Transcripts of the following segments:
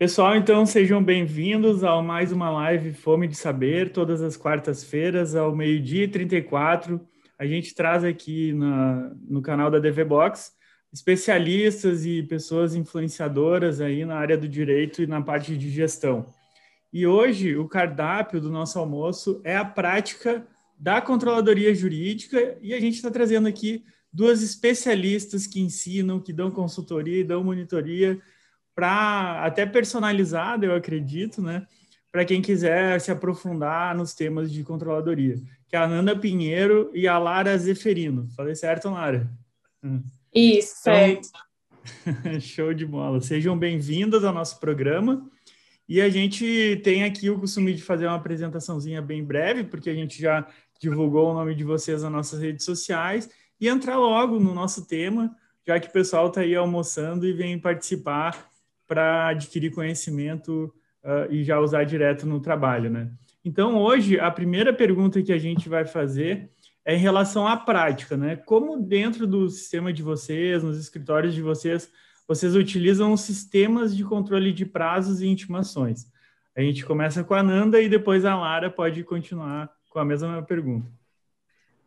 Pessoal, então sejam bem-vindos a mais uma live Fome de Saber, todas as quartas-feiras, ao meio-dia e 34. A gente traz aqui na, no canal da DV Box especialistas e pessoas influenciadoras aí na área do direito e na parte de gestão. E hoje o cardápio do nosso almoço é a prática da controladoria jurídica e a gente está trazendo aqui duas especialistas que ensinam, que dão consultoria e dão monitoria para até personalizada, eu acredito, né? Para quem quiser se aprofundar nos temas de controladoria, que é a Nanda Pinheiro e a Lara Zeferino. Falei certo, Lara? Isso, então, certo. Show de bola. Sejam bem-vindas ao nosso programa. E a gente tem aqui o costume de fazer uma apresentaçãozinha bem breve, porque a gente já divulgou o nome de vocês nas nossas redes sociais, e entrar logo no nosso tema, já que o pessoal está aí almoçando e vem participar para adquirir conhecimento uh, e já usar direto no trabalho, né? Então, hoje, a primeira pergunta que a gente vai fazer é em relação à prática, né? Como dentro do sistema de vocês, nos escritórios de vocês, vocês utilizam os sistemas de controle de prazos e intimações? A gente começa com a Nanda e depois a Lara pode continuar com a mesma pergunta.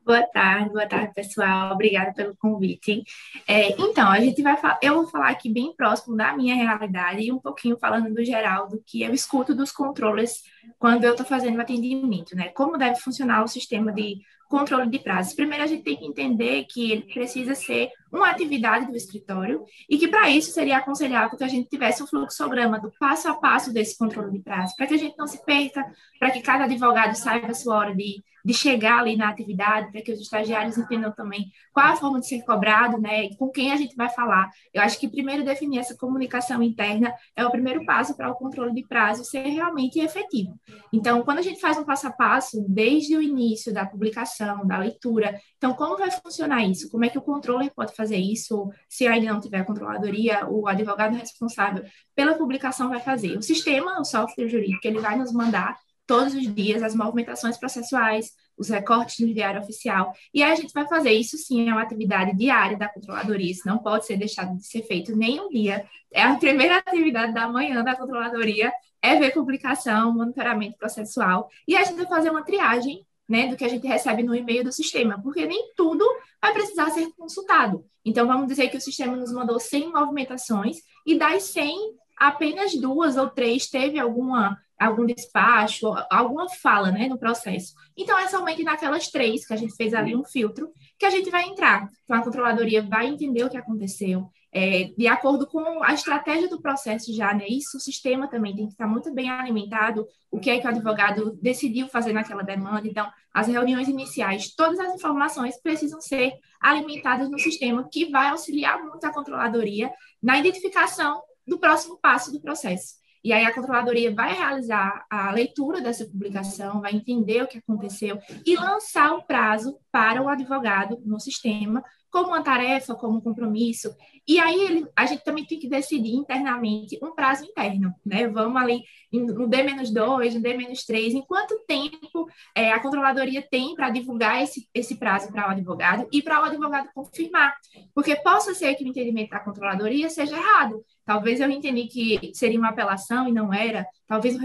Boa tarde, boa tarde, pessoal. Obrigada pelo convite. É, então, a gente vai eu vou falar aqui bem próximo da minha realidade e um pouquinho falando do geral do que eu escuto dos controles quando eu estou fazendo atendimento, né? Como deve funcionar o sistema de controle de prazos. Primeiro, a gente tem que entender que ele precisa ser uma atividade do escritório e que, para isso, seria aconselhável que a gente tivesse um fluxograma do passo a passo desse controle de prazos, para que a gente não se perca, para que cada advogado saiba a sua hora de, de chegar ali na atividade, para que os estagiários entendam também qual a forma de ser cobrado, né, com quem a gente vai falar. Eu acho que primeiro definir essa comunicação interna é o primeiro passo para o controle de prazo ser realmente efetivo. Então, quando a gente faz um passo a passo, desde o início da publicação, da leitura, então, como vai funcionar isso? Como é que o controle pode fazer isso? Se ainda não tiver controladoria, o advogado responsável pela publicação vai fazer. O sistema, o software jurídico, ele vai nos mandar todos os dias as movimentações processuais, os recortes no diário oficial. E a gente vai fazer isso sim, é uma atividade diária da controladoria, isso não pode ser deixado de ser feito nem um dia. É a primeira atividade da manhã da controladoria, é ver publicação, monitoramento processual, e a gente vai fazer uma triagem né, do que a gente recebe no e-mail do sistema, porque nem tudo vai precisar ser consultado. Então, vamos dizer que o sistema nos mandou 100 movimentações e das 100, apenas duas ou três teve alguma algum despacho, alguma fala né, no processo. Então, é somente naquelas três que a gente fez ali um filtro que a gente vai entrar. Então, a controladoria vai entender o que aconteceu, é, de acordo com a estratégia do processo já, né? Isso, o sistema também tem que estar muito bem alimentado, o que é que o advogado decidiu fazer naquela demanda. Então, as reuniões iniciais, todas as informações precisam ser alimentadas no sistema, que vai auxiliar muito a controladoria na identificação do próximo passo do processo. E aí a controladoria vai realizar a leitura dessa publicação, vai entender o que aconteceu e lançar o prazo para o advogado no sistema como uma tarefa, como um compromisso. E aí ele, a gente também tem que decidir internamente um prazo interno, né? Vamos ali no D-2, no D-3, em quanto tempo é, a controladoria tem para divulgar esse, esse prazo para o advogado e para o advogado confirmar. Porque possa ser que o entendimento da controladoria seja errado. Talvez eu entendi que seria uma apelação e não era. Talvez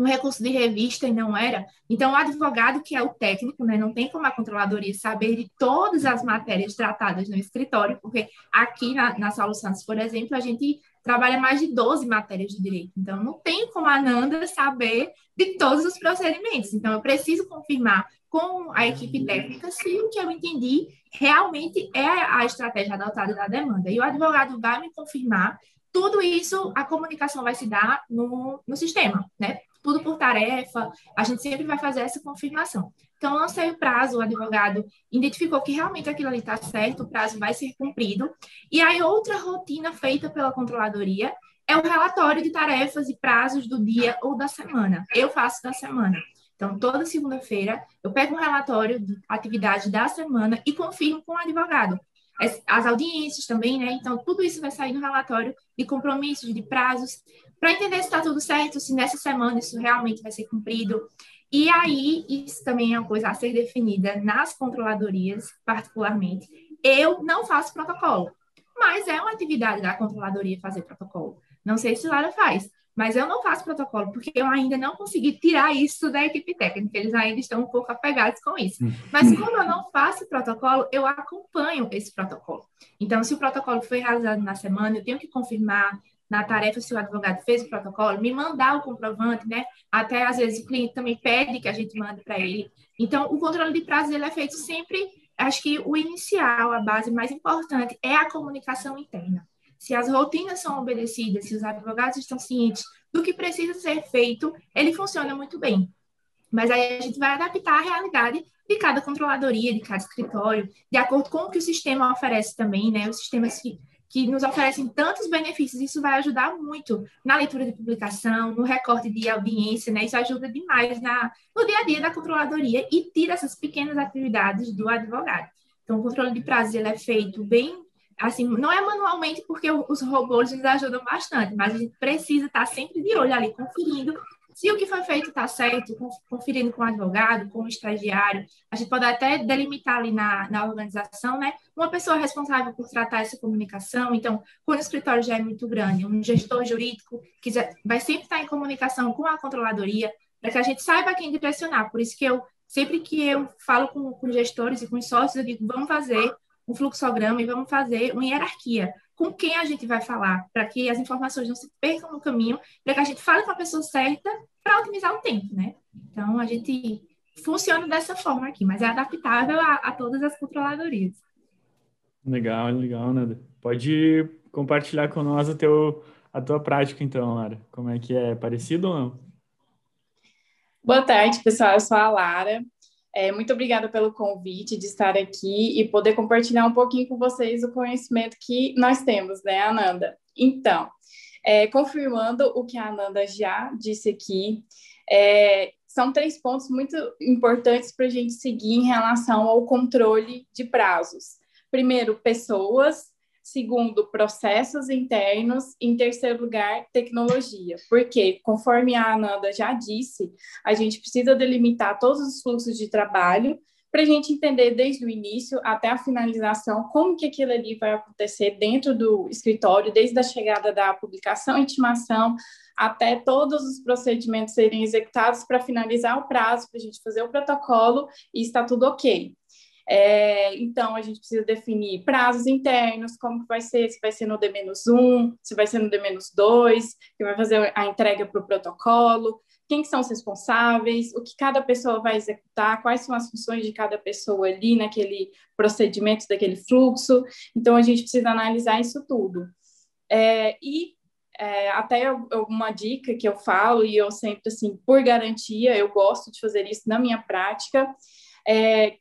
um recurso de revista e não era. Então, o advogado, que é o técnico, né, não tem como a controladoria saber de todas as matérias tratadas no escritório, porque aqui na, na Saulo Santos, por exemplo, a gente trabalha mais de 12 matérias de direito. Então, não tem como a Nanda saber de todos os procedimentos. Então, eu preciso confirmar com a equipe técnica se o que eu entendi realmente é a estratégia adotada da demanda. E o advogado vai me confirmar tudo isso, a comunicação vai se dar no, no sistema, né? tudo por tarefa, a gente sempre vai fazer essa confirmação. Então, lancei o prazo, o advogado identificou que realmente aquilo ali está certo, o prazo vai ser cumprido. E aí, outra rotina feita pela controladoria é o relatório de tarefas e prazos do dia ou da semana. Eu faço da semana. Então, toda segunda-feira, eu pego um relatório de atividade da semana e confirmo com o advogado. As audiências também, né? Então, tudo isso vai sair no relatório de compromissos, de prazos para entender se está tudo certo, se nessa semana isso realmente vai ser cumprido. E aí, isso também é uma coisa a ser definida nas controladorias, particularmente. Eu não faço protocolo, mas é uma atividade da controladoria fazer protocolo. Não sei se Lara faz, Mas eu não faço protocolo, porque eu ainda não consegui tirar isso da equipe técnica, eles ainda estão um pouco apegados com isso. Hum. Mas como eu não faço protocolo, eu acompanho esse protocolo. Então, se o protocolo foi realizado na semana, eu tenho que confirmar na tarefa se o advogado fez o protocolo, me mandar o comprovante, né? Até às vezes o cliente também pede que a gente mande para ele. Então, o controle de prazos ele é feito sempre, acho que o inicial, a base mais importante é a comunicação interna se as rotinas são obedecidas, se os advogados estão cientes do que precisa ser feito, ele funciona muito bem. Mas aí a gente vai adaptar a realidade de cada controladoria, de cada escritório, de acordo com o que o sistema oferece também, né? Os sistemas que, que nos oferecem tantos benefícios, isso vai ajudar muito na leitura de publicação, no recorte de audiência, né? Isso ajuda demais na, no dia a dia da controladoria e tira essas pequenas atividades do advogado. Então, o controle de prazo ele é feito bem assim, não é manualmente porque os robôs nos ajudam bastante, mas a gente precisa estar sempre de olho ali, conferindo se o que foi feito está certo, conferindo com o advogado, com o estagiário. A gente pode até delimitar ali na, na organização, né? Uma pessoa responsável por tratar essa comunicação. Então, quando o escritório já é muito grande, um gestor jurídico que já vai sempre estar em comunicação com a controladoria, para que a gente saiba quem direcionar. Por isso que eu, sempre que eu falo com, com gestores e com sócios, eu digo, vamos fazer um fluxograma e vamos fazer uma hierarquia. Com quem a gente vai falar, para que as informações não se percam no caminho, para que a gente fale com a pessoa certa para otimizar o tempo, né? Então, a gente funciona dessa forma aqui, mas é adaptável a, a todas as controladorias. Legal, legal, Nada. Pode compartilhar com nós o teu, a tua prática, então, Lara. Como é que é? Parecido ou não? Boa tarde, pessoal. Eu sou a Lara. É, muito obrigada pelo convite de estar aqui e poder compartilhar um pouquinho com vocês o conhecimento que nós temos, né, Ananda? Então, é, confirmando o que a Ananda já disse aqui, é, são três pontos muito importantes para a gente seguir em relação ao controle de prazos. Primeiro, pessoas, Segundo, processos internos. Em terceiro lugar, tecnologia. Porque, conforme a Ananda já disse, a gente precisa delimitar todos os fluxos de trabalho para a gente entender desde o início até a finalização como que aquilo ali vai acontecer dentro do escritório, desde a chegada da publicação e intimação até todos os procedimentos serem executados para finalizar o prazo, para a gente fazer o protocolo e está tudo ok. É, então, a gente precisa definir prazos internos, como que vai ser, se vai ser no D-1, se vai ser no D-2, que vai fazer a entrega para o protocolo, quem são os responsáveis, o que cada pessoa vai executar, quais são as funções de cada pessoa ali naquele procedimento, daquele fluxo. Então, a gente precisa analisar isso tudo. É, e é, até uma dica que eu falo, e eu sempre, assim, por garantia, eu gosto de fazer isso na minha prática, é,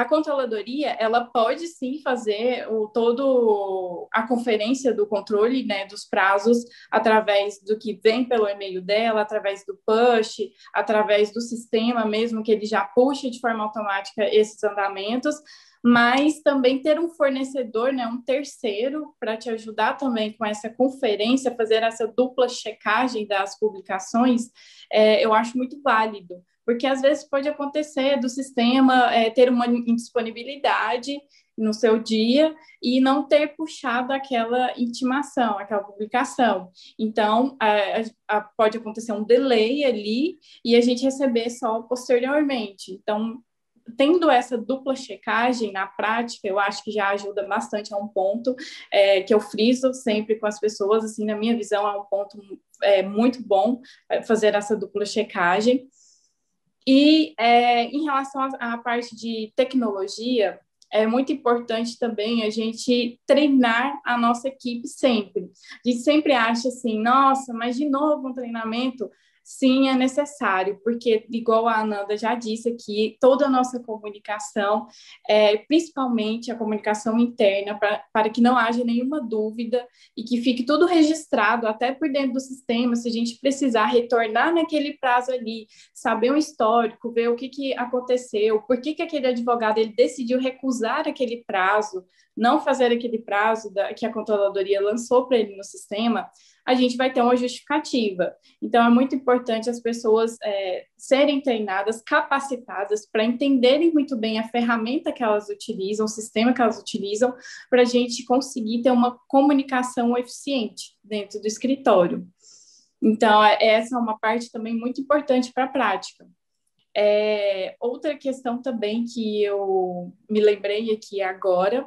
a controladoria ela pode sim fazer o todo a conferência do controle né, dos prazos através do que vem pelo e-mail dela, através do push, através do sistema mesmo que ele já puxa de forma automática esses andamentos, mas também ter um fornecedor, né, um terceiro, para te ajudar também com essa conferência, fazer essa dupla checagem das publicações, é, eu acho muito válido porque às vezes pode acontecer do sistema é, ter uma indisponibilidade no seu dia e não ter puxado aquela intimação, aquela publicação. Então, a, a, pode acontecer um delay ali e a gente receber só posteriormente. Então, tendo essa dupla checagem na prática, eu acho que já ajuda bastante a um ponto é, que eu friso sempre com as pessoas, assim, na minha visão, é um ponto é, muito bom é, fazer essa dupla checagem. E é, em relação à, parte de tecnologia, é muito importante também a gente treinar a nossa equipe sempre. A gente sempre acha assim, nossa, mas de novo um treinamento. Sim, é necessário, porque, igual a Ananda já disse aqui, toda a nossa comunicação, é, principalmente a comunicação interna, pra, para que não haja nenhuma dúvida e que fique tudo registrado, até por dentro do sistema, se a gente precisar retornar naquele prazo ali, saber o histórico, ver o que, que aconteceu, por que, que aquele advogado ele decidiu recusar aquele prazo, não fazer aquele prazo da, que a controladoria lançou para ele no sistema, a gente vai ter uma justificativa. Então, é muito importante as pessoas é, serem treinadas, capacitadas para entenderem muito bem a ferramenta que elas utilizam, o sistema que elas utilizam, para a gente conseguir ter uma comunicação eficiente dentro do escritório. Então, é, essa é uma parte também muito importante para a prática. É, outra questão também que eu me lembrei aqui agora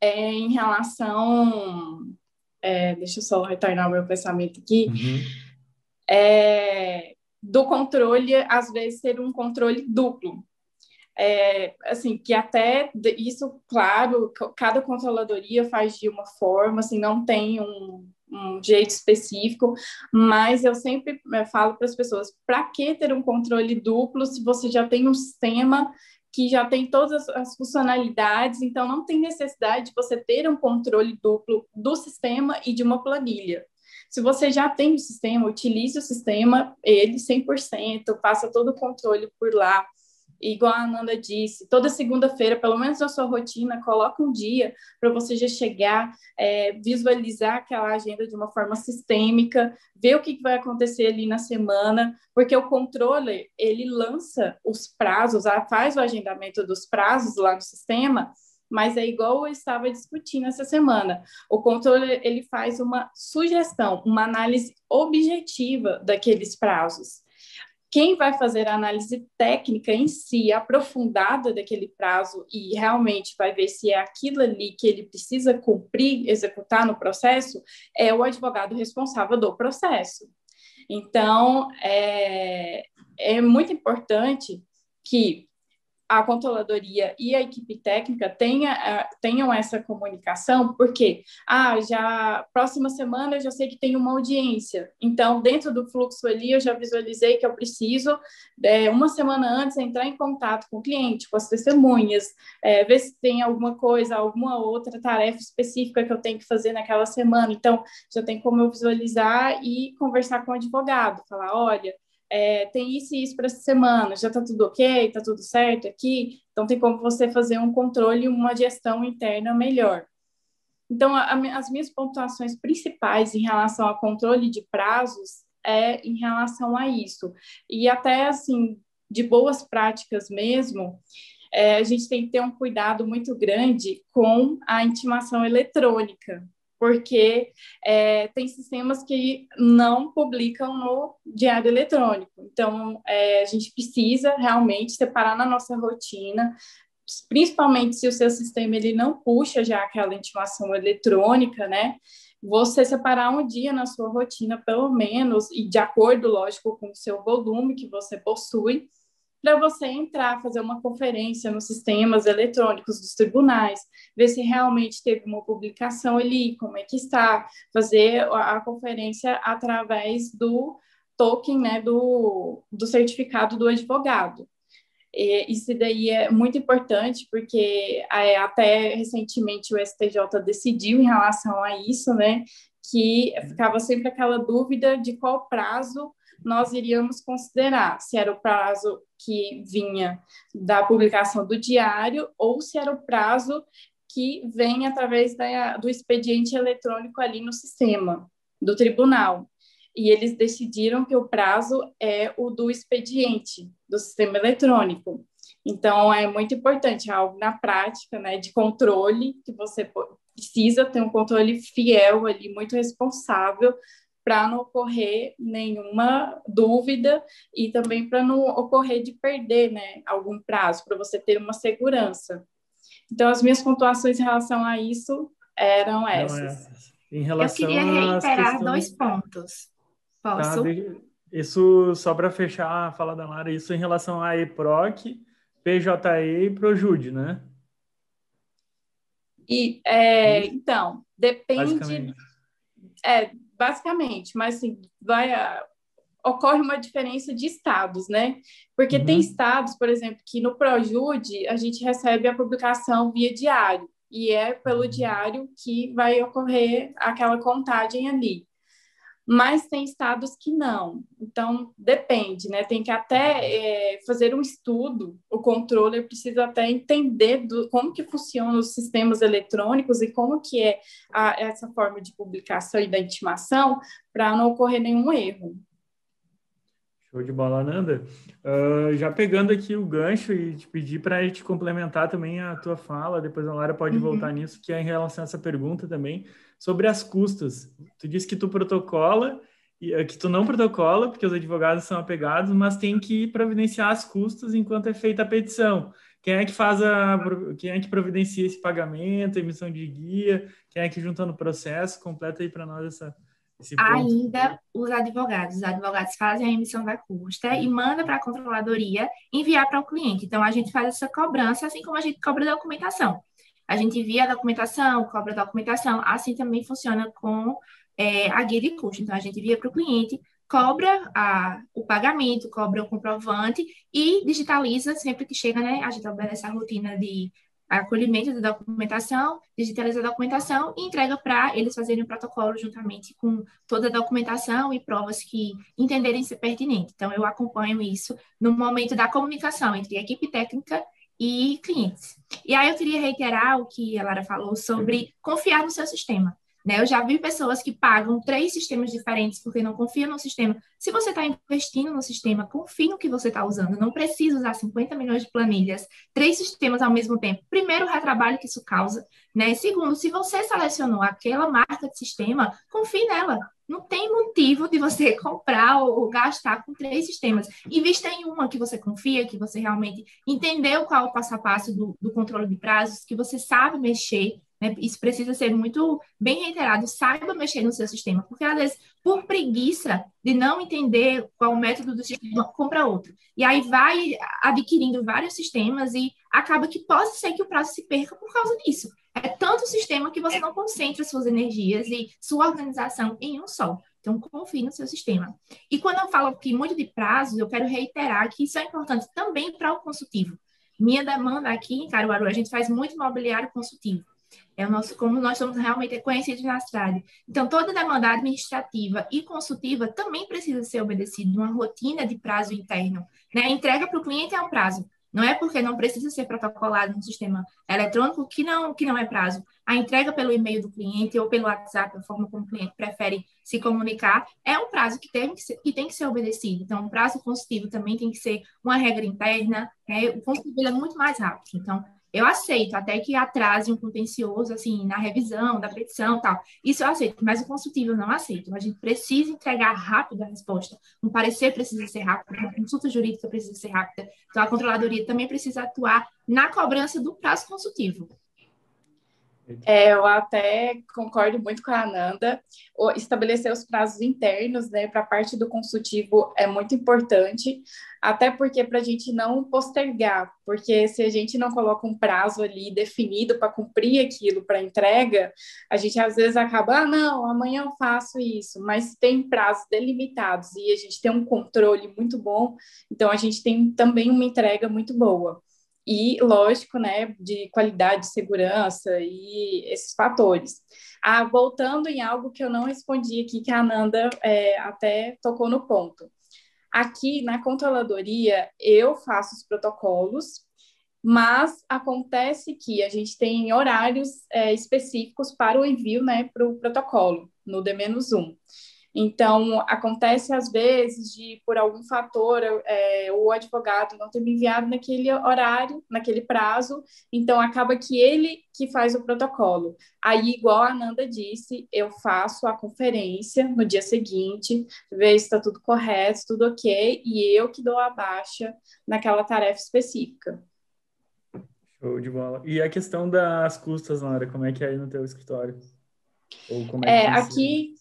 é em relação. É, deixa eu só retornar o meu pensamento aqui. Uhum. É, do controle, às vezes, ser um controle duplo. É, assim, que até isso, claro, cada controladoria faz de uma forma, assim, não tem um, um jeito específico, mas eu sempre é, falo para as pessoas, para que ter um controle duplo se você já tem um sistema que já tem todas as funcionalidades, então não tem necessidade de você ter um controle duplo do sistema e de uma planilha. Se você já tem o sistema, utilize o sistema, ele 100%, faça todo o controle por lá. Igual a Ananda disse, toda segunda-feira, pelo menos na sua rotina, coloca um dia para você já chegar, é, visualizar aquela agenda de uma forma sistêmica, ver o que vai acontecer ali na semana, porque o controle, ele lança os prazos, faz o agendamento dos prazos lá no sistema, mas é igual eu estava discutindo essa semana. O controle ele faz uma sugestão, uma análise objetiva daqueles prazos. Quem vai fazer a análise técnica em si, aprofundada daquele prazo e realmente vai ver se é aquilo ali que ele precisa cumprir, executar no processo, é o advogado responsável do processo. Então, é, é muito importante que a controladoria e a equipe técnica tenha, uh, tenham essa comunicação, porque, ah, já, próxima semana eu já sei que tem uma audiência, então, dentro do fluxo ali, eu já visualizei que eu preciso, é, uma semana antes, entrar em contato com o cliente, com as testemunhas, é, ver se tem alguma coisa, alguma outra tarefa específica que eu tenho que fazer naquela semana, então, já tem como eu visualizar e conversar com o advogado, falar, olha, é, tem isso e isso para essa semana, já está tudo ok, está tudo certo aqui, então tem como você fazer um controle uma gestão interna melhor. Então, a, a, as minhas pontuações principais em relação ao controle de prazos é em relação a isso. E até, assim, de boas práticas mesmo, é, a gente tem que ter um cuidado muito grande com a intimação eletrônica, porque é, tem sistemas que não publicam no diário eletrônico. Então, é, a gente precisa realmente separar na nossa rotina, principalmente se o seu sistema ele não puxa já aquela intimação eletrônica, né? Você separar um dia na sua rotina, pelo menos, e de acordo, lógico, com o seu volume que você possui, para você entrar, fazer uma conferência nos sistemas eletrônicos dos tribunais, ver se realmente teve uma publicação ali, como é que está, fazer a, conferência através do token, né, do, do certificado do advogado. E isso daí é muito importante, porque é, até recentemente o STJ decidiu em relação a isso, né, que ficava sempre aquela dúvida de qual prazo nós iríamos considerar se era o prazo que vinha da publicação do diário ou se era o prazo que vem através da, do expediente eletrônico ali no sistema do tribunal. E eles decidiram que o prazo é o do expediente do sistema eletrônico. Então, é muito importante, é algo na prática, né, de controle, que você precisa ter um controle fiel ali, muito responsável para não ocorrer nenhuma dúvida e também para não ocorrer de perder né, algum prazo, para você ter uma segurança. Então, as minhas pontuações em relação a isso eram essas. essas. Em relação Eu queria reiterar questões... dois pontos. Posso? Tá, isso, só para fechar a fala da Lara, isso em relação a EPROC, PJE e Projude, né? E, é, então, depende... É, basicamente, mas assim, vai ocorre uma diferença de estados, né? Porque uhum. tem estados, por exemplo, que no Projude a gente recebe a publicação via diário, e é pelo uhum. diário que vai ocorrer aquela contagem ali mas tem estados que não. Então, depende, né? Tem que até é, fazer um estudo, o controller precisa até entender do, como que funcionam os sistemas eletrônicos e como que é a, essa forma de publicação e da intimação para não ocorrer nenhum erro. Show de bola, Nanda. Uh, já pegando aqui o gancho e te pedir para te complementar também a tua fala, depois a Lara pode uhum. voltar nisso, que é em relação a essa pergunta também, sobre as custas. Tu disse que tu protocola é que tu não protocola, porque os advogados são apegados, mas tem que providenciar as custas enquanto é feita a petição. Quem é que faz a, quem é que providencia esse pagamento, emissão de guia, quem é que junta no processo? Completa aí para nós essa. Ainda os advogados. Os advogados fazem a emissão da custa e manda para a controladoria enviar para o cliente. Então, a gente faz essa cobrança, assim como a gente cobra documentação. A gente envia a documentação, cobra a documentação. Assim também funciona com é, a guia de custo. Então, a gente envia para o cliente, cobra a, o pagamento, cobra o comprovante e digitaliza sempre que chega, né? A gente obedece a rotina de acolhimento da documentação, digitaliza a documentação e entrega para eles fazerem o protocolo juntamente com toda a documentação e provas que entenderem ser pertinente. Então, eu acompanho isso no momento da comunicação entre a equipe técnica e clientes. E aí eu queria reiterar o que a Lara falou sobre confiar no seu sistema. Né? Eu já vi pessoas que pagam três sistemas diferentes porque não confiam no sistema. Se você está investindo no sistema, confie no que você está usando. Não precisa usar 50 milhões de planilhas, três sistemas ao mesmo tempo. Primeiro, o retrabalho que isso causa. Né? Segundo, se você selecionou aquela marca de sistema, confie nela. Não tem motivo de você comprar ou gastar com três sistemas. Invista em uma que você confia, que você realmente entendeu qual é o passo a passo do, do controle de prazos, que você sabe mexer, né? Isso precisa ser muito bem reiterado. Saiba mexer no seu sistema, porque às vezes, por preguiça de não entender qual o método do sistema, compra outro. E aí vai adquirindo vários sistemas e acaba que pode ser que o prazo se perca por causa disso. É tanto sistema que você não concentra suas energias e sua organização em um só. Então, confie no seu sistema. E quando eu falo aqui muito de prazos, eu quero reiterar que isso é importante também para o consultivo. Minha demanda aqui em Caruaru, a gente faz muito imobiliário consultivo. É o nosso, como nós somos realmente conhecidos na cidade. Então, toda demanda administrativa e consultiva também precisa ser obedecida, uma rotina de prazo interno. Né? A entrega para o cliente é um prazo. Não é porque não precisa ser protocolado no sistema eletrônico que não, que não é prazo. A entrega pelo e-mail do cliente ou pelo WhatsApp, a forma como o cliente prefere se comunicar, é um prazo que tem que ser, que tem que ser obedecido. Então, o prazo consultivo também tem que ser uma regra interna. Né? O consultivo é muito mais rápido. Então, eu aceito, até que atrase um contencioso, assim, na revisão da petição tal. Isso eu aceito, mas o consultivo eu não aceito. A gente precisa entregar rápido a resposta. Um parecer precisa ser rápido, uma consulta jurídica precisa ser rápida. Então, a controladoria também precisa atuar na cobrança do prazo consultivo. É, eu até concordo muito com a Ananda. Estabelecer os prazos internos, né, para a parte do consultivo é muito importante, até porque para a gente não postergar, porque se a gente não coloca um prazo ali definido para cumprir aquilo para entrega, a gente às vezes acaba, ah, não, amanhã eu faço isso, mas tem prazos delimitados e a gente tem um controle muito bom, então a gente tem também uma entrega muito boa e, lógico, né, de qualidade, segurança e esses fatores. Ah, voltando em algo que eu não respondi aqui, que a Ananda é, até tocou no ponto. Aqui na controladoria, eu faço os protocolos, mas acontece que a gente tem horários é, específicos para o envio né, para o protocolo, no D-1. Então, acontece às vezes de, por algum fator, é, o advogado não ter me enviado naquele horário, naquele prazo, então acaba que ele que faz o protocolo. Aí, igual a Ananda disse, eu faço a conferência no dia seguinte, ver se está tudo correto, tudo ok, e eu que dou a baixa naquela tarefa específica. Show de bola. E a questão das custas, Lara, como é que é aí no teu escritório? Ou como é, é aqui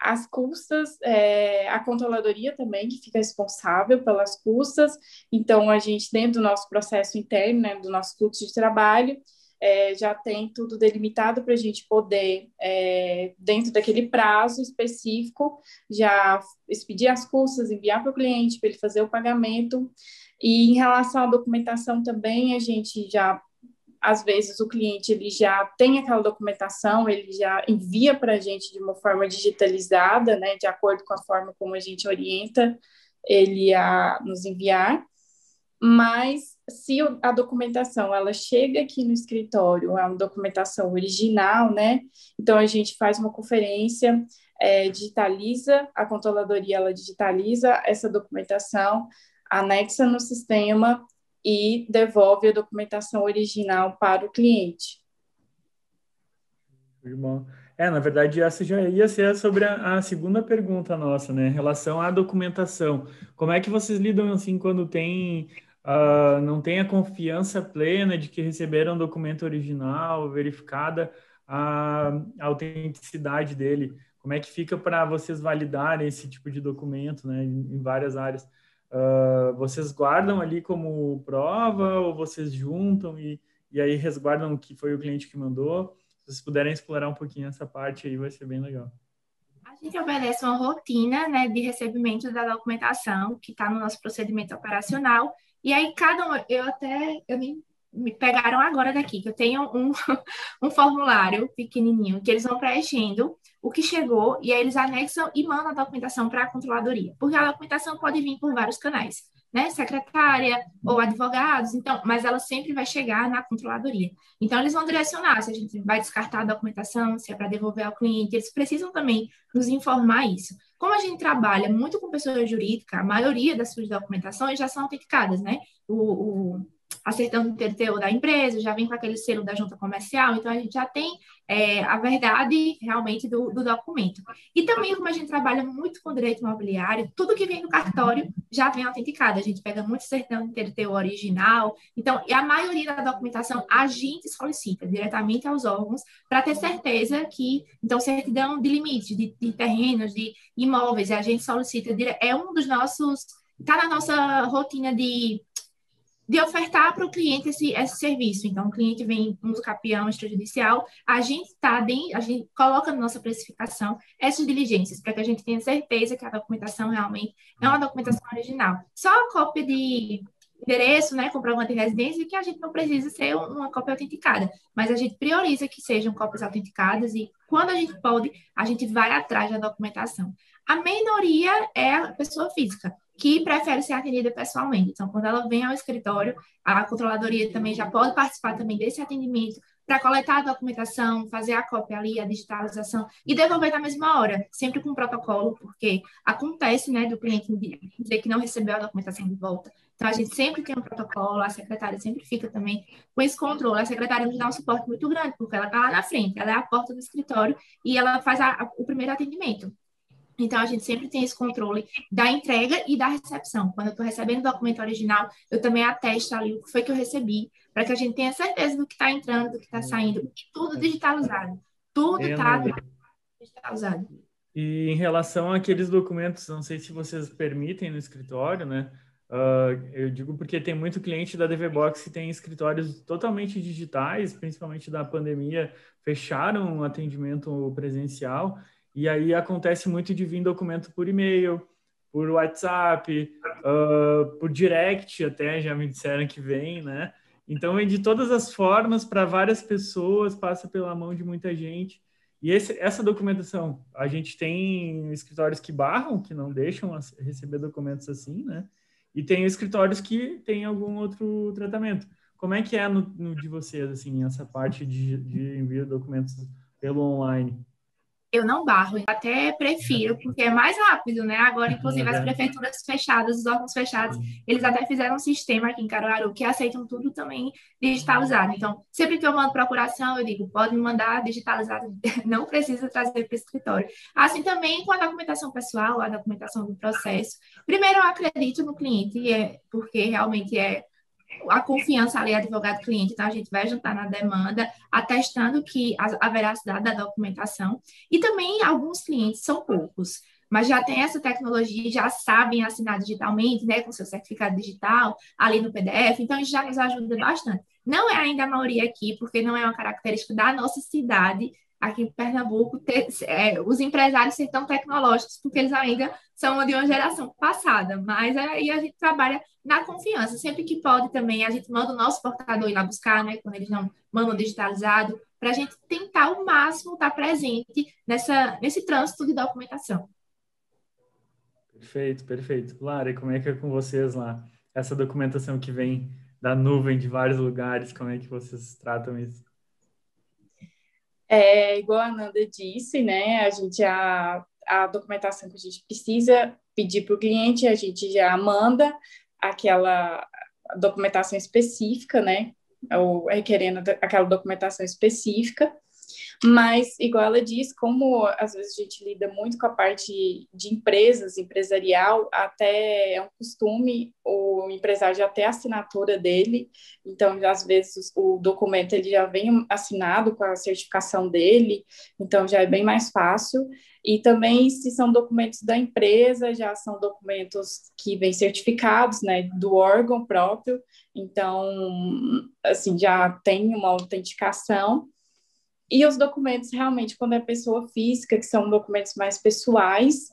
as custas, é, a controladoria também, que fica responsável pelas custas, então a gente, dentro do nosso processo interno, né, do nosso fluxo de trabalho, é, já tem tudo delimitado para a gente poder, é, dentro daquele prazo específico, já expedir as custas, enviar para o cliente para ele fazer o pagamento. E em relação à documentação também, a gente já às vezes o cliente ele já tem aquela documentação, ele já envia para a gente de uma forma digitalizada, né, de acordo com a forma como a gente orienta ele a nos enviar. Mas se a documentação ela chega aqui no escritório, é uma documentação original, né? Então a gente faz uma conferência, é, digitaliza, a controladoria ela digitaliza essa documentação, anexa no sistema e devolve a documentação original para o cliente. É, na verdade, essa já ia ser sobre a, a, segunda pergunta nossa, né? Em relação à documentação. Como é que vocês lidam assim quando tem uh, não tem a confiança plena de que receberam o documento original, verificada a, a autenticidade dele? Como é que fica para vocês validarem esse tipo de documento, né? Em, em várias áreas. Uh, vocês guardam ali como prova ou vocês juntam e, e aí resguardam que foi o cliente que mandou? Se vocês puderem explorar um pouquinho essa parte aí, vai ser bem legal. A gente obedece uma rotina né, de recebimento da documentação que está no nosso procedimento operacional. E aí, cada um, eu até, eu me, me pegaram agora daqui, que eu tenho um, um formulário pequenininho que eles vão preenchendo o que chegou e aí eles anexam e mandam a documentação para a controladoria, porque a documentação pode vir por vários canais né, secretária ou advogados, então, mas ela sempre vai chegar na controladoria. Então, eles vão direcionar se a gente vai descartar a documentação, se é para devolver ao cliente, eles precisam também nos informar isso. Como a gente trabalha muito com pessoa jurídica, a maioria das suas documentações já são autenticadas, né? O, o acertando o TTO da empresa, já vem com aquele selo da junta comercial, então a gente já tem é, a verdade realmente do, do, documento. E também, como a gente trabalha muito com direito imobiliário, tudo que vem do cartório já vem autenticado. A gente pega muito certidão de TTO original, então, e a maioria da documentação a gente solicita diretamente aos órgãos para ter certeza que, então, certidão de limite de, de terrenos, de imóveis, a gente solicita, é um dos nossos, está na nossa rotina de de ofertar para o cliente esse, esse serviço. Então, o cliente vem usa capião extrajudicial, a gente tá bem, a gente coloca na nossa precificação essas diligências para que a gente tenha certeza que a documentação realmente é uma documentação original. Só a cópia de endereço, né, comprovante de residência, que a gente não precisa ser uma cópia autenticada, mas a gente prioriza que sejam cópias autenticadas e quando a gente pode, a gente vai atrás da documentação. A minoria é a pessoa física que prefere ser atendida pessoalmente. Então, quando ela vem ao escritório, a controladoria também já pode participar também desse atendimento para coletar a documentação, fazer a cópia ali, a digitalização e devolver na mesma hora, sempre com protocolo, porque acontece, né, do cliente dizer que não recebeu a documentação de volta. Então, a gente sempre tem um protocolo, a secretária sempre fica também com esse controle. A secretária nos dá um suporte muito grande, porque ela está lá na frente, ela é a porta do escritório e ela faz a, a, o primeiro atendimento. Então, a gente sempre tem esse controle da entrega e da recepção. Quando eu estou recebendo o documento original, eu também atesto ali o que foi que eu recebi, para que a gente tenha certeza do que está entrando, do que está saindo, e tudo digitalizado. Tudo está digitalizado. E em relação àqueles documentos, não sei se vocês permitem no escritório, né? Uh, eu digo porque tem muito cliente da DV Box que tem escritórios totalmente digitais, principalmente da pandemia, fecharam o atendimento presencial e aí acontece muito de vir documento por e-mail, por WhatsApp, uh, por direct até, já me disseram que vem, né? Então vem de todas as formas para várias pessoas, passa pela mão de muita gente. E esse, essa documentação, a gente tem escritórios que barram, que não deixam receber documentos assim, né? E tem escritórios que têm algum outro tratamento. Como é que é no, no de vocês, assim, essa parte de, de envio de documentos pelo online? Eu não barro, até prefiro, porque é mais rápido, né? Agora, inclusive, as prefeituras fechadas, os órgãos fechados, eles até fizeram um sistema aqui em Caruaru que aceitam tudo também digitalizado. Então, sempre que eu mando procuração, eu digo, pode me mandar digitalizado, não precisa trazer para o escritório. Assim também com a documentação pessoal, a documentação do processo. Primeiro, eu acredito no cliente, é, porque realmente é a confiança ali, advogado-cliente, então a gente vai juntar na demanda, atestando que a, a veracidade da documentação, e também alguns clientes, são poucos, mas já tem essa tecnologia, já sabem assinar digitalmente, né, com seu certificado digital, ali no PDF, então isso já nos ajuda bastante. Não é ainda a maioria aqui, porque não é uma característica da nossa cidade, aqui em Pernambuco, ter, é, os empresários ser tão tecnológicos, porque eles ainda são de uma geração passada, mas aí a gente trabalha na confiança, sempre que pode também, a gente manda o nosso portador ir lá buscar, né, quando eles não mandam digitalizado, para a gente tentar ao máximo estar presente nessa, nesse trânsito de documentação. Perfeito, perfeito. Lara, e como é que é com vocês lá? Essa documentação que vem da nuvem de vários lugares, como é que vocês tratam isso? É, igual a Nanda disse, né? A gente já a documentação que a gente precisa pedir para o cliente, a gente já manda aquela documentação específica, né? Ou requerendo aquela documentação específica. Mas, igual ela diz, como às vezes a gente lida muito com a parte de empresas, empresarial, até é um costume o empresário já ter a assinatura dele, então às vezes o documento ele já vem assinado com a certificação dele, então já é bem mais fácil. E também, se são documentos da empresa, já são documentos que vêm certificados, né, do órgão próprio, então, assim, já tem uma autenticação. E os documentos, realmente, quando é pessoa física, que são documentos mais pessoais,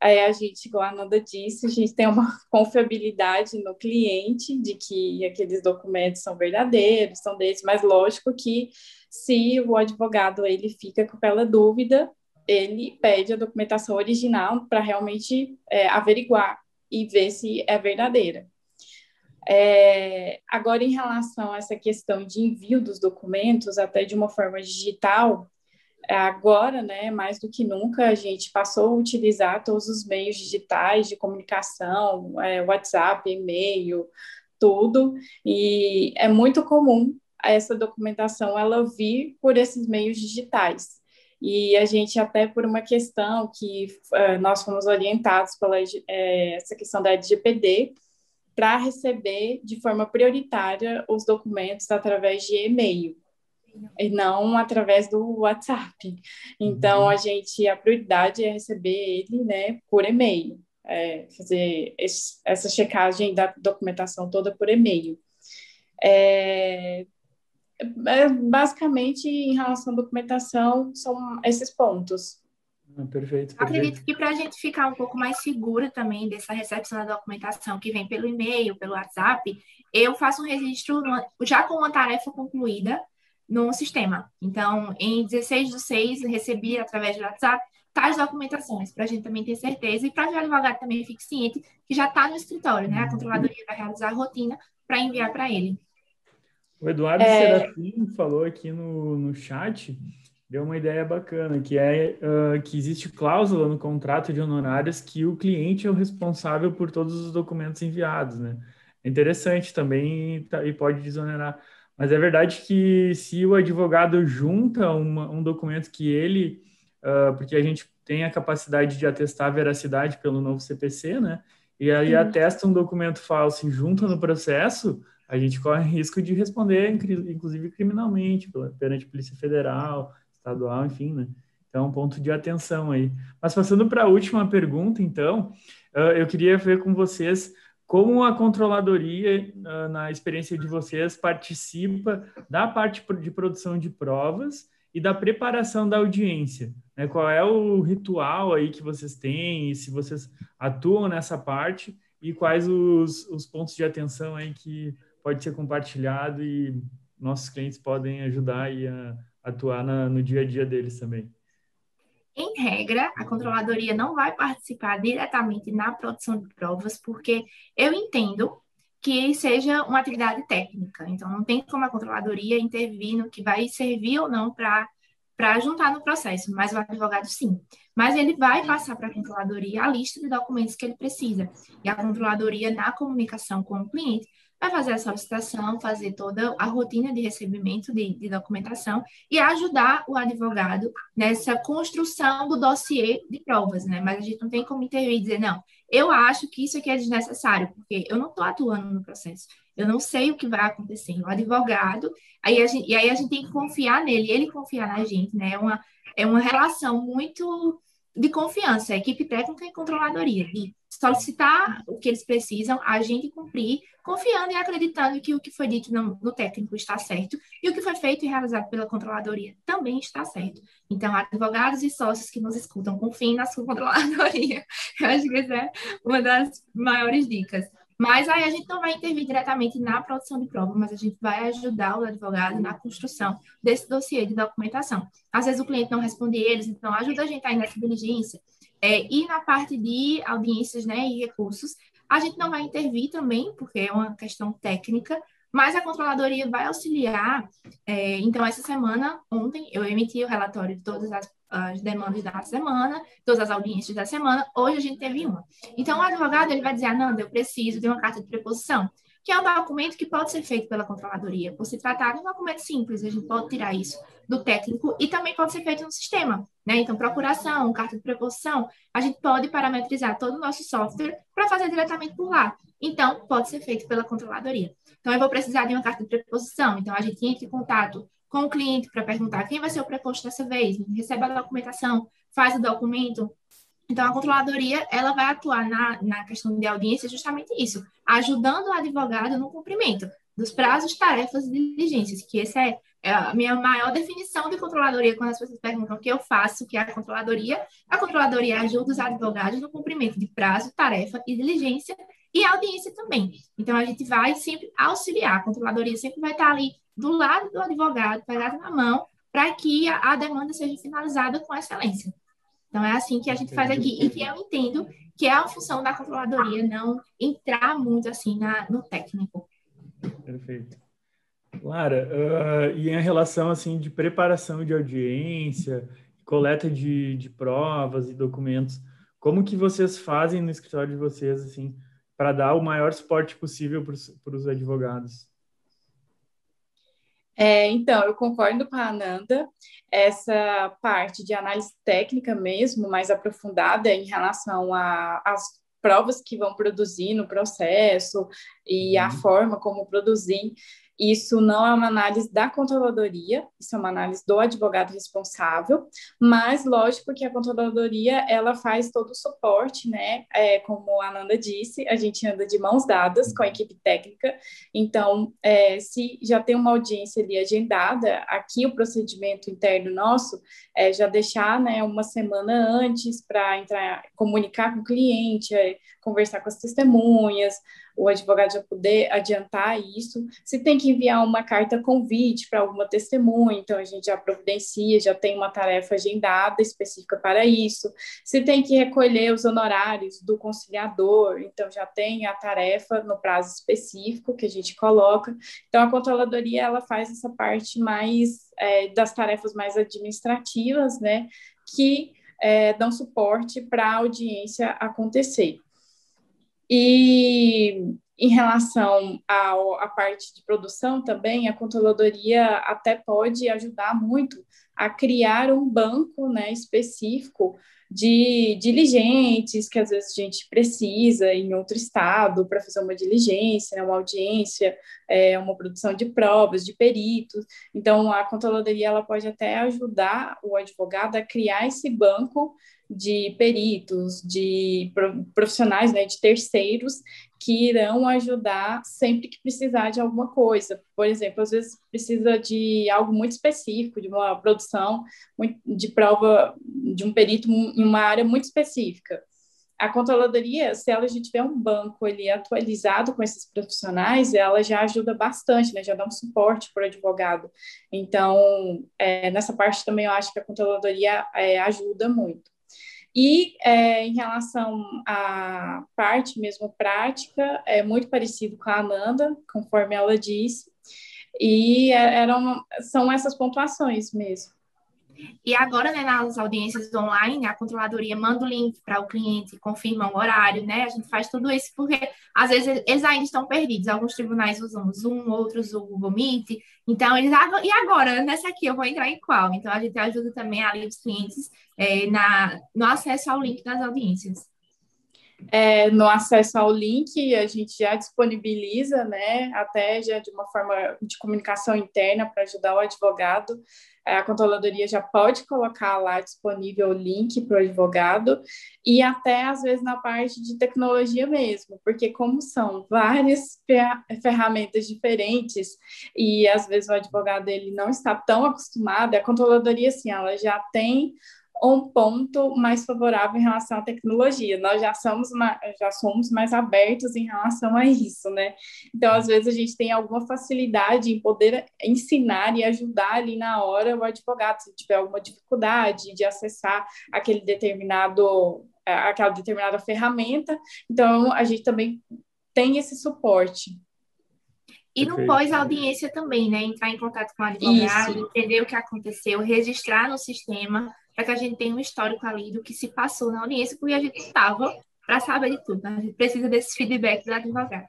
é, a gente, igual a Nanda disse, a gente tem uma confiabilidade no cliente de que aqueles documentos são verdadeiros, são desses, mas lógico que se o advogado ele fica com aquela dúvida, ele pede a documentação original para realmente é, averiguar e ver se é verdadeira. É, agora, em relação a essa questão de envio dos documentos, até de uma forma digital, agora, né, mais do que nunca, a gente passou a utilizar todos os meios digitais de comunicação, é, WhatsApp, e-mail, tudo, e é muito comum essa documentação ela vir por esses meios digitais. E a gente até por uma questão que uh, nós fomos orientados pela é, essa questão da LGPD, para receber de forma prioritária os documentos através de e-mail e não através do WhatsApp. Então uhum. a gente a prioridade é receber ele, né, por e-mail, é, fazer esse, essa checagem da documentação toda por e-mail. É, é, basicamente, em relação à documentação, são esses pontos. Perfeito, perfeito. Acredito que para a gente ficar um pouco mais segura também dessa recepção da documentação que vem pelo e-mail, pelo WhatsApp, eu faço um registro já com uma tarefa concluída no sistema. Então, em 16 do 6, recebi através do WhatsApp tais documentações, para a gente também ter certeza e para que o advogado também fique ciente que já está no escritório, né? A controladoria vai realizar a rotina para enviar para ele. O Eduardo é... Serafim falou aqui no, no chat deu uma ideia bacana, que é uh, que existe cláusula no contrato de honorários que o cliente é o responsável por todos os documentos enviados, né? É interessante também tá, e pode desonerar. Mas é verdade que se o advogado junta uma, um documento que ele, uh, porque a gente tem a capacidade de atestar a veracidade pelo novo CPC, né? E aí uhum. atesta um documento falso e junta no processo, a gente corre risco de responder, inclusive criminalmente, perante a Polícia Federal, estadual, enfim, né? Então, um ponto de atenção aí. Mas passando para a última pergunta, então, eu queria ver com vocês como a controladoria, na experiência de vocês, participa da parte de produção de provas e da preparação da audiência. Né? Qual é o ritual aí que vocês têm e se vocês atuam nessa parte e quais os, os pontos de atenção aí que pode ser compartilhado e nossos clientes podem ajudar aí a atuar na, no dia a dia deles também. Em regra, a controladoria não vai participar diretamente na produção de provas, porque eu entendo que seja uma atividade técnica. Então, não tem como a controladoria intervir no que vai servir ou não para para juntar no processo, mas o advogado sim. Mas ele vai passar para a controladoria a lista de documentos que ele precisa. E a controladoria, na comunicação com o cliente, vai fazer a solicitação, fazer toda a rotina de recebimento de, de, documentação e ajudar o advogado nessa construção do dossiê de provas, né? Mas a gente não tem como intervir e dizer, não, eu acho que isso aqui é desnecessário, porque eu não estou atuando no processo, eu não sei o que vai acontecer. O advogado, aí gente, e aí a gente tem que confiar nele, ele confiar na gente, né? É uma, é uma relação muito de confiança, equipe técnica e controladoria, de solicitar o que eles precisam, a gente cumprir, confiando e acreditando que o que foi dito no, no, técnico está certo e o que foi feito e realizado pela controladoria também está certo. Então, advogados e sócios que nos escutam, confiem na sua controladoria. Eu acho que essa é uma das maiores dicas. Mas aí a gente não vai intervir diretamente na produção de prova, mas a gente vai ajudar o advogado na construção desse dossiê de documentação. Às vezes o cliente não responde eles, então ajuda a gente aí nessa diligência. É, e na parte de audiências né, e recursos, a gente não vai intervir também, porque é uma questão técnica, mas a controladoria vai auxiliar. É, então, essa semana, ontem, eu emiti o relatório de todas as, as, demandas da semana, todas as audiências da semana. Hoje a gente teve uma. Então, o advogado ele vai dizer: ah, Nanda, eu preciso de uma carta de preposição, que é um documento que pode ser feito pela controladoria. Por se tratar de um documento simples, a gente pode tirar isso do técnico e também pode ser feito no sistema. Né? Então, procuração, carta de preposição, a gente pode parametrizar todo o nosso software para fazer diretamente por lá. Então, pode ser feito pela controladoria. Então, eu vou precisar de uma carta de preposição. Então, a gente entra em contato com o cliente para perguntar quem vai ser o preposto dessa vez, recebe a documentação, faz o documento. Então, a controladoria ela vai atuar na, na questão de audiência justamente isso, ajudando o advogado no cumprimento dos prazos, tarefas e diligências, que essa é, é a minha maior definição de controladoria, quando as pessoas perguntam o que eu faço, o que é a controladoria. A controladoria ajuda os advogados no cumprimento de prazo, tarefa e diligência, e audiência também. Então, a gente vai sempre auxiliar, a controladoria sempre vai estar ali do lado do advogado, pegado na mão, para que a, a, demanda seja finalizada com excelência. Então, é assim que a gente faz aqui, e que eu entendo que é a função da controladoria não entrar muito assim na, no técnico. Perfeito. Lara, uh, e em relação assim de preparação de audiência, coleta de, de provas e documentos, como que vocês fazem no escritório de vocês assim para dar o maior suporte possível para os advogados? É, então, eu concordo com a Ananda, essa parte de análise técnica mesmo, mais aprofundada em relação às provas que vão produzir no processo e a uhum. forma como produzir, isso não é uma análise da controladoria, isso é uma análise do advogado responsável, mas lógico que a controladoria ela faz todo o suporte, né? É, como a Ananda disse, a gente anda de mãos dadas com a equipe técnica. Então, é, se já tem uma audiência ali agendada, aqui o procedimento interno nosso é já deixar, né, uma semana antes para entrar, comunicar com o cliente, é, conversar com as testemunhas, o advogado já poder adiantar isso. Se tem que enviar uma carta convite para alguma testemunha, então a gente já providencia, já tem uma tarefa agendada específica para isso. Se tem que recolher os honorários do conciliador, então já tem a tarefa no prazo específico que a gente coloca. Então a controladoria ela faz essa parte mais é, das tarefas mais administrativas, né, que é, dão suporte para a audiência acontecer. E em relação à parte de produção também, a controladoria até pode ajudar muito a criar um banco né, específico de diligentes que às vezes a gente precisa em outro estado para fazer uma diligência, né, uma audiência, é, uma produção de provas, de peritos. Então, a controladoria ela pode até ajudar o advogado a criar esse banco de peritos, de profissionais, né, de terceiros que irão ajudar sempre que precisar de alguma coisa. Por exemplo, às vezes precisa de algo muito específico, de uma produção de prova de um perito em uma área muito específica. A controladoria, se ela já tiver um banco ali atualizado com esses profissionais, ela já ajuda bastante, né? já dá um suporte para o advogado. Então, é, nessa parte também eu acho que a controladoria é, ajuda muito. E é, em relação à parte mesmo prática, é muito parecido com a Amanda, conforme ela disse, e é, eram, são essas pontuações mesmo. E agora, né, nas audiências online, a controladoria manda o link para o cliente, confirma o horário, né? A gente faz tudo isso porque, às vezes, eles ainda estão perdidos. Alguns tribunais usam o Zoom, outros o Google Meet. Então, eles, ah, e agora, nessa aqui, eu vou entrar em qual? Então, a gente ajuda também ali os clientes é, na, no acesso ao link das audiências. É, no acesso ao link, a gente já disponibiliza, né, até já de uma forma de comunicação interna para ajudar o advogado a controladoria já pode colocar lá disponível o link para o advogado e até às vezes na parte de tecnologia mesmo, porque como são várias ferramentas diferentes e às vezes o advogado ele não está tão acostumado, a controladoria assim, ela já tem um ponto mais favorável em relação à tecnologia. Nós já somos, já somos mais abertos em relação a isso, né? Então, às vezes, a gente tem alguma facilidade em poder ensinar e ajudar ali na hora o advogado, se tiver alguma dificuldade de acessar aquele determinado, aquela determinada ferramenta. Então, a gente também tem esse suporte. E no pós-audiência também, né? Entrar em contato com o advogado, Isso. entender o que aconteceu, registrar no sistema para que a gente tenha um histórico ali do que se passou na audiência, porque a gente estava para saber de tudo. Né? A gente precisa desse feedback do advogado.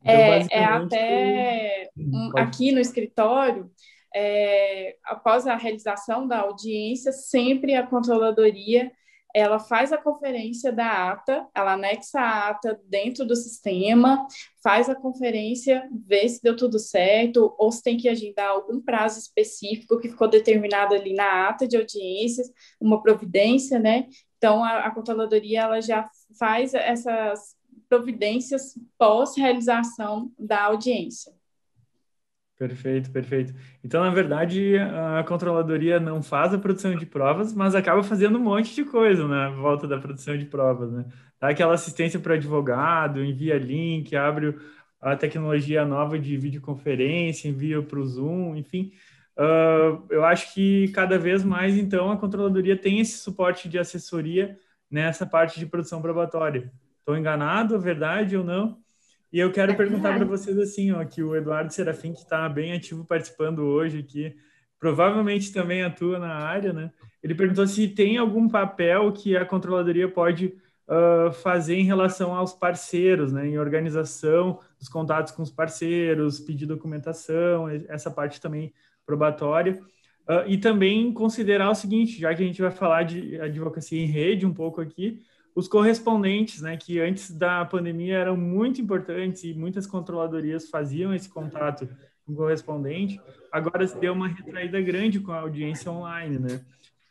Então, é, é até um, aqui no escritório, é, após a realização da audiência, sempre a controladoria ela faz a conferência da ata, ela anexa a ata dentro do sistema, faz a conferência, vê se deu tudo certo, ou se tem que agendar algum prazo específico que ficou determinado ali na ata de audiências, uma providência, né? Então, a, a controladoria ela já faz essas providências pós-realização da audiência. Perfeito, perfeito. Então, na verdade, a controladoria não faz a produção de provas, mas acaba fazendo um monte de coisa na né, volta da produção de provas, né? Dá aquela assistência para advogado, envia link, abre a tecnologia nova de videoconferência, envia para o Zoom, enfim. Uh, eu acho que cada vez mais, então, a controladoria tem esse suporte de assessoria nessa parte de produção probatória. Estou enganado, verdade ou não? E eu quero é perguntar para vocês assim, ó, que o Eduardo Serafim, que está bem ativo participando hoje aqui, provavelmente também atua na área, né? Ele perguntou se tem algum papel que a controladoria pode uh, fazer em relação aos parceiros, né? Em organização dos contatos com os parceiros, pedir documentação, essa parte também probatória. Uh, e também considerar o seguinte, já que a gente vai falar de advocacia em rede um pouco aqui, os correspondentes, né, que antes da pandemia eram muito importantes e muitas controladorias faziam esse contato com o correspondente, agora se deu uma retraída grande com a audiência online, né?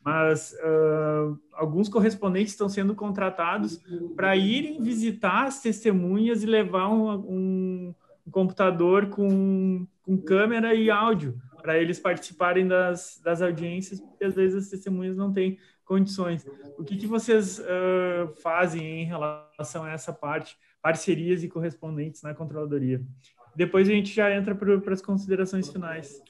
Mas uh, alguns correspondentes estão sendo contratados para irem visitar as testemunhas e levar um, um, um computador com, com câmera e áudio para eles participarem das, das audiências, porque às vezes as testemunhas não têm condições. O que, que vocês uh, fazem em relação a essa parte, parcerias e correspondentes na controladoria? Depois a gente já entra para as considerações finais.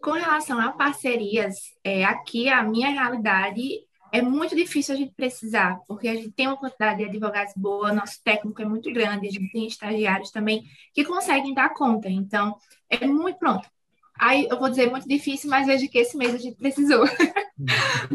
Com relação a parcerias, é, aqui a minha realidade é muito difícil a gente precisar, porque a gente tem uma quantidade de advogados boa, nosso técnico é muito grande, a gente tem estagiários também que conseguem dar conta. Então, é muito pronto. Aí eu vou dizer muito difícil, mas vejo que esse mês a gente precisou.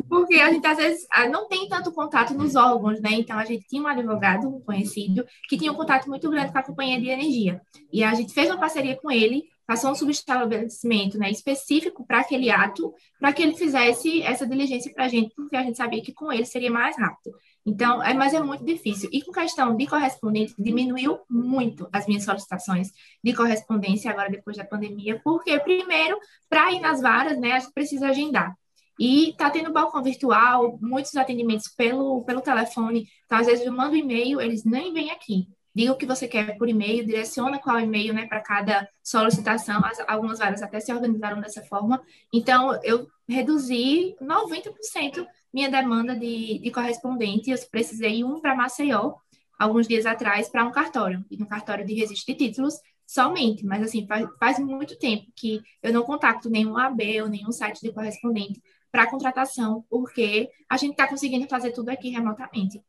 Porque a gente às vezes ah, não tem tanto contato nos órgãos, né? Então a gente tinha um advogado conhecido que tinha um contato muito grande com a companhia de energia. E a gente fez uma parceria com ele, passou um subestabelecimento né, específico para aquele ato, para que ele fizesse essa diligência para a gente, porque a gente sabia que com ele seria mais rápido. Então, é, mas é muito difícil. E com questão de correspondente, diminuiu muito as minhas solicitações de correspondência agora depois da pandemia, porque, primeiro, para ir nas varas, né, a gente precisa agendar. E está tendo balcão virtual, muitos atendimentos pelo, pelo telefone. Então, às vezes, eu mando e-mail, eles nem vêm aqui. Diga o que você quer por e-mail, direciona qual e-mail né, para cada solicitação. As, algumas varas até se organizaram dessa forma. Então, eu reduzi 90% minha demanda de, de correspondente. Eu precisei um para Maceió, alguns dias atrás, para um cartório, e um cartório de registro de títulos somente. Mas, assim, faz, faz muito tempo que eu não contacto nenhum AB ou nenhum site de correspondente para contratação, porque a gente está conseguindo fazer tudo aqui remotamente.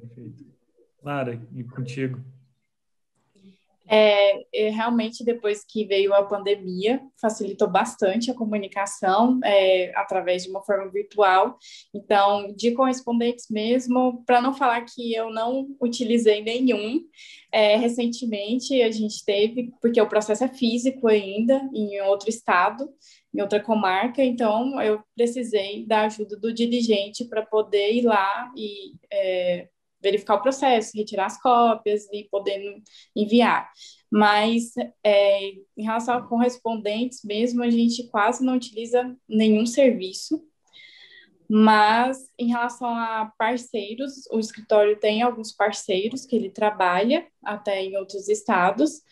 Perfeito. Lara, e contigo? É, é, realmente, depois que veio a pandemia, facilitou bastante a comunicação é, através de uma forma virtual. Então, de correspondentes mesmo, para não falar que eu não utilizei nenhum, é, recentemente a gente teve, porque o processo é físico ainda, em outro estado, em outra comarca, então eu precisei da ajuda do dirigente para poder ir lá e é, verificar o processo, retirar as cópias e poder enviar. Mas é, em relação a correspondentes mesmo, a gente quase não utiliza nenhum serviço. Mas em relação a parceiros, o escritório tem alguns parceiros que ele trabalha até em outros estados.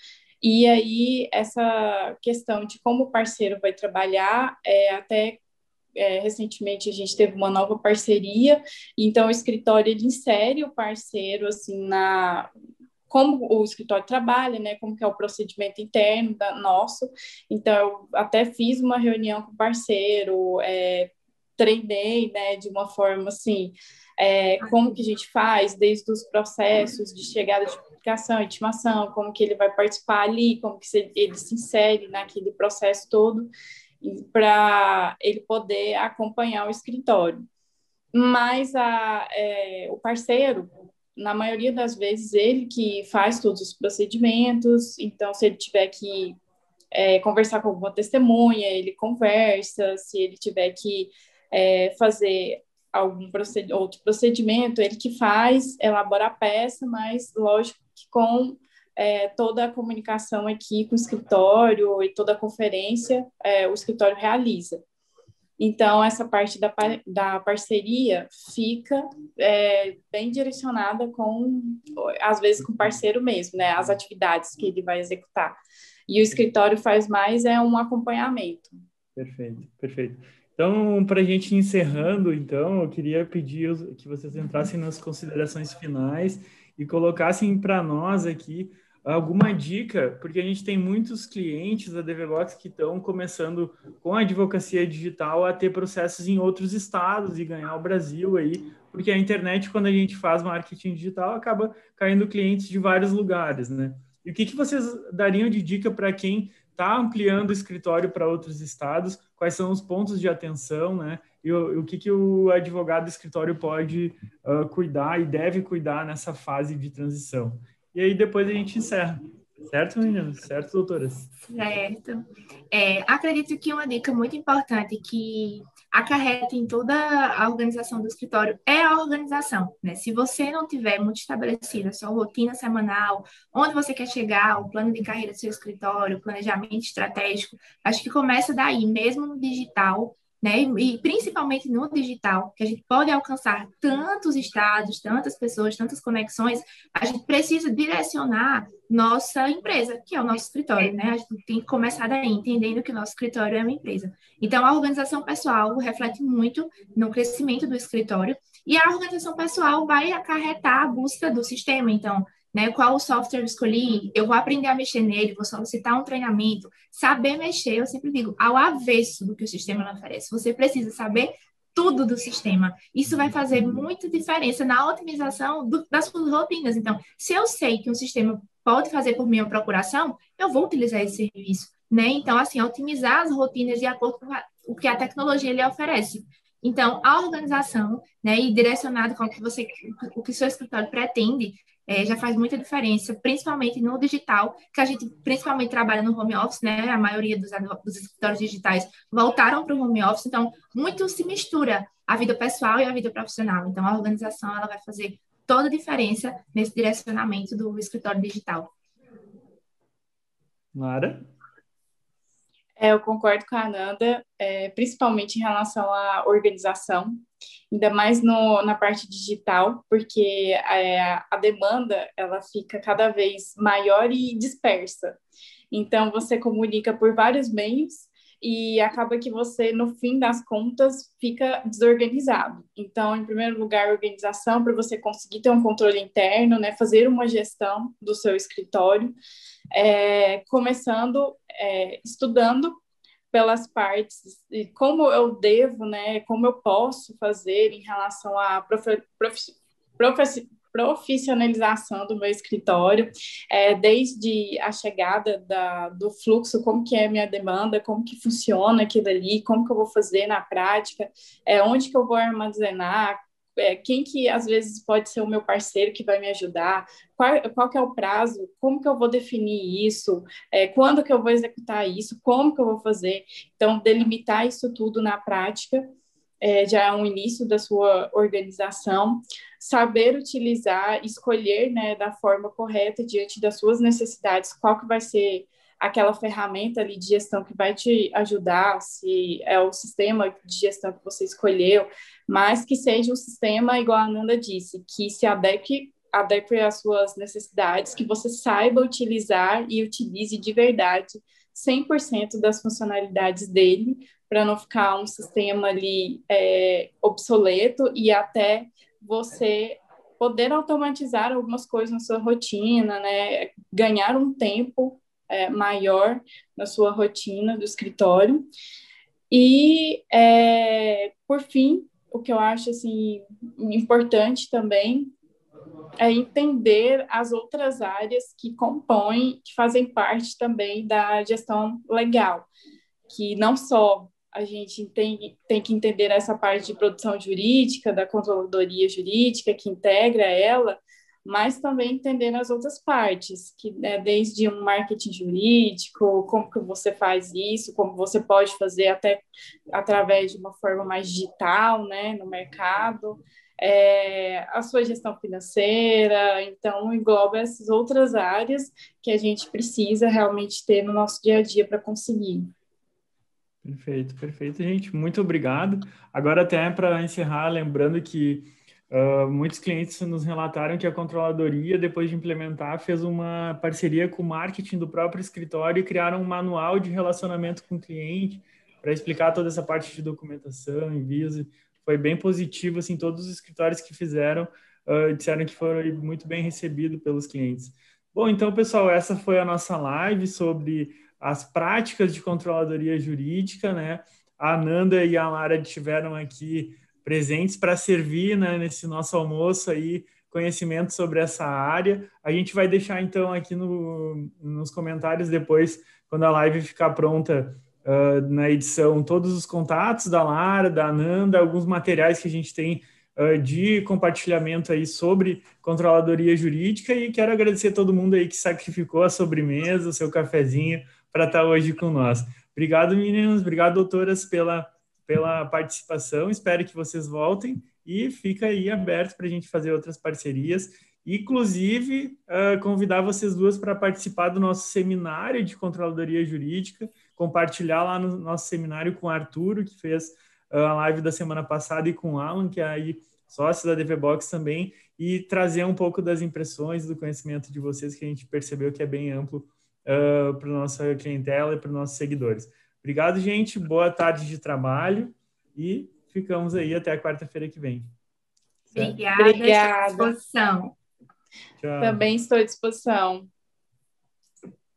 E aí, essa questão de como o parceiro vai trabalhar é até é, recentemente a gente teve uma nova parceria, então o escritório ele insere o parceiro assim na como o escritório trabalha, né, como que é o procedimento interno da, nosso. Então, eu até fiz uma reunião com o parceiro, é, treinei, né, de uma forma assim, é, como que a gente faz desde os processos de chegada de publicação, intimação, como que ele vai participar ali, como que ele se insere naquele processo todo para ele poder acompanhar o escritório. Mas a, é, o parceiro, na maioria das vezes, ele que faz todos os procedimentos, então, se ele tiver que é, conversar com alguma testemunha, ele conversa, se ele tiver que é, fazer algum proced outro procedimento, ele que faz, elabora a peça, mas lógico que com é, toda a comunicação aqui com o escritório e toda a conferência, é, o escritório realiza. Então, essa parte da, da parceria fica é, bem direcionada com, às vezes, com o parceiro mesmo, né? As atividades que ele vai executar. E o escritório faz mais é um acompanhamento. Perfeito, perfeito. Então, para a gente encerrando, então, eu queria pedir que vocês entrassem nas considerações finais e colocassem para nós aqui alguma dica, porque a gente tem muitos clientes da DVBox que estão começando com a advocacia digital a ter processos em outros estados e ganhar o Brasil aí, porque a internet, quando a gente faz marketing digital, acaba caindo clientes de vários lugares, né? E o que, que vocês dariam de dica para quem está ampliando o escritório para outros estados? Quais são os pontos de atenção, né? E o, o que, que o advogado do escritório pode uh, cuidar e deve cuidar nessa fase de transição? E aí depois a gente encerra. Certo, meninas? Certo, doutoras? Certo. É, acredito que uma dica muito importante que acarreta em toda a organização do escritório é a organização. Né? Se você não tiver muito estabelecida a sua rotina semanal, onde você quer chegar, o plano de carreira do seu escritório, o planejamento estratégico, acho que começa daí, mesmo no digital, né? E principalmente no digital, que a gente pode alcançar tantos estados, tantas pessoas, tantas conexões, a gente precisa direcionar nossa empresa, que é o nosso escritório, né? A gente tem que começar daí, entendendo que o nosso escritório é uma empresa. Então, a organização pessoal reflete muito no crescimento do escritório, e a organização pessoal vai acarretar a busca do sistema. Então, né? Qual o software eu escolhi? Eu vou aprender a mexer nele, vou solicitar um treinamento. Saber mexer, eu sempre digo, ao avesso do que o sistema oferece. Você precisa saber tudo do sistema. Isso vai fazer muita diferença na otimização do, das suas rotinas. Então, se eu sei que um sistema pode fazer por mim a procuração, eu vou utilizar esse serviço. Né? Então, assim, otimizar as rotinas de acordo com o que a tecnologia lhe oferece. Então, a organização, né, e direcionado com o que você, o que seu escritório pretende, é, já faz muita diferença, principalmente no digital, que a gente principalmente trabalha no home office, né? A maioria dos, dos escritórios digitais voltaram para o home office, então muito se mistura a vida pessoal e a vida profissional. Então a organização ela vai fazer toda a diferença nesse direcionamento do escritório digital. Mara? É, eu concordo com a Ananda, é, principalmente em relação à organização ainda mais no, na parte digital, porque é, a demanda ela fica cada vez maior e dispersa. Então, você comunica por vários meios e acaba que você, no fim das contas, fica desorganizado. Então, em primeiro lugar, organização, para você conseguir ter um controle interno, né, fazer uma gestão do seu escritório, é, começando é, estudando pelas partes e como eu devo, né, como eu posso fazer em relação à profe, profe, profissionalização do meu escritório, é, desde a chegada da, do fluxo, como que é a minha demanda, como que funciona aquilo ali, como que eu vou fazer na prática, é, onde que eu vou armazenar, é, quem que às vezes pode ser o meu parceiro que vai me ajudar, qual, qual que é o prazo, como que eu vou definir isso, é, quando que eu vou executar isso, como que eu vou fazer. Então, delimitar isso tudo na prática é, já é um início da sua organização, saber utilizar, escolher né, da forma correta diante das suas necessidades, qual que vai ser aquela ferramenta ali de gestão que vai te ajudar, se é o sistema de gestão que você escolheu, mas que seja um sistema, igual a Nanda disse, que se adeque, adeque às suas necessidades, que você saiba utilizar e utilize de verdade 100% das funcionalidades dele, para não ficar um sistema ali é, obsoleto e até você poder automatizar algumas coisas na sua rotina, né? Ganhar um tempo é, maior na sua rotina do escritório. E, é, por fim, o que eu acho assim importante também é entender as outras áreas que compõem, que fazem parte também da gestão legal, que não só a gente tem, tem que entender essa parte de produção jurídica, da controladoria jurídica, que integra ela, mas também entendendo as outras partes, que é desde um marketing jurídico, como que você faz isso, como você pode fazer até através de uma forma mais digital, né, no mercado, é, a sua gestão financeira, então engloba essas outras áreas que a gente precisa realmente ter no nosso dia a dia para conseguir. Perfeito, perfeito, gente. Muito obrigado. Agora, até para encerrar, lembrando que uh, muitos clientes nos relataram que a controladoria, depois de implementar, fez uma parceria com o marketing do próprio escritório e criaram um manual de relacionamento com o cliente para explicar toda essa parte de documentação, envios. Foi bem positivo, assim, todos os escritórios que fizeram uh, disseram que foram muito bem recebidos pelos clientes. Bom, então, pessoal, essa foi a nossa live sobre as práticas de controladoria jurídica, né? A Ananda e a Lara estiveram aqui presentes para servir né, nesse nosso almoço aí conhecimento sobre essa área. A gente vai deixar então aqui no, nos comentários depois, quando a live ficar pronta uh, na edição, todos os contatos da Lara, da Ananda, alguns materiais que a gente tem uh, de compartilhamento aí sobre controladoria jurídica e quero agradecer a todo mundo aí que sacrificou a sobremesa, o seu cafezinho para estar tá hoje com nós. Obrigado, meninas, obrigado, doutoras, pela, pela participação. Espero que vocês voltem e fica aí aberto para a gente fazer outras parcerias. Inclusive, uh, convidar vocês duas para participar do nosso seminário de controladoria jurídica, compartilhar lá no nosso seminário com o Arturo, que fez uh, a live da semana passada, e com o Alan, que é aí sócio da DV Box também, e trazer um pouco das impressões, do conhecimento de vocês, que a gente percebeu que é bem amplo uh, para nossa clientela e para os nossos seguidores. Obrigado, gente. Boa tarde de trabalho e ficamos aí até a quarta-feira que vem. Obrigada. Obrigada. Estou à disposição. Tchau. Também estou à disposição.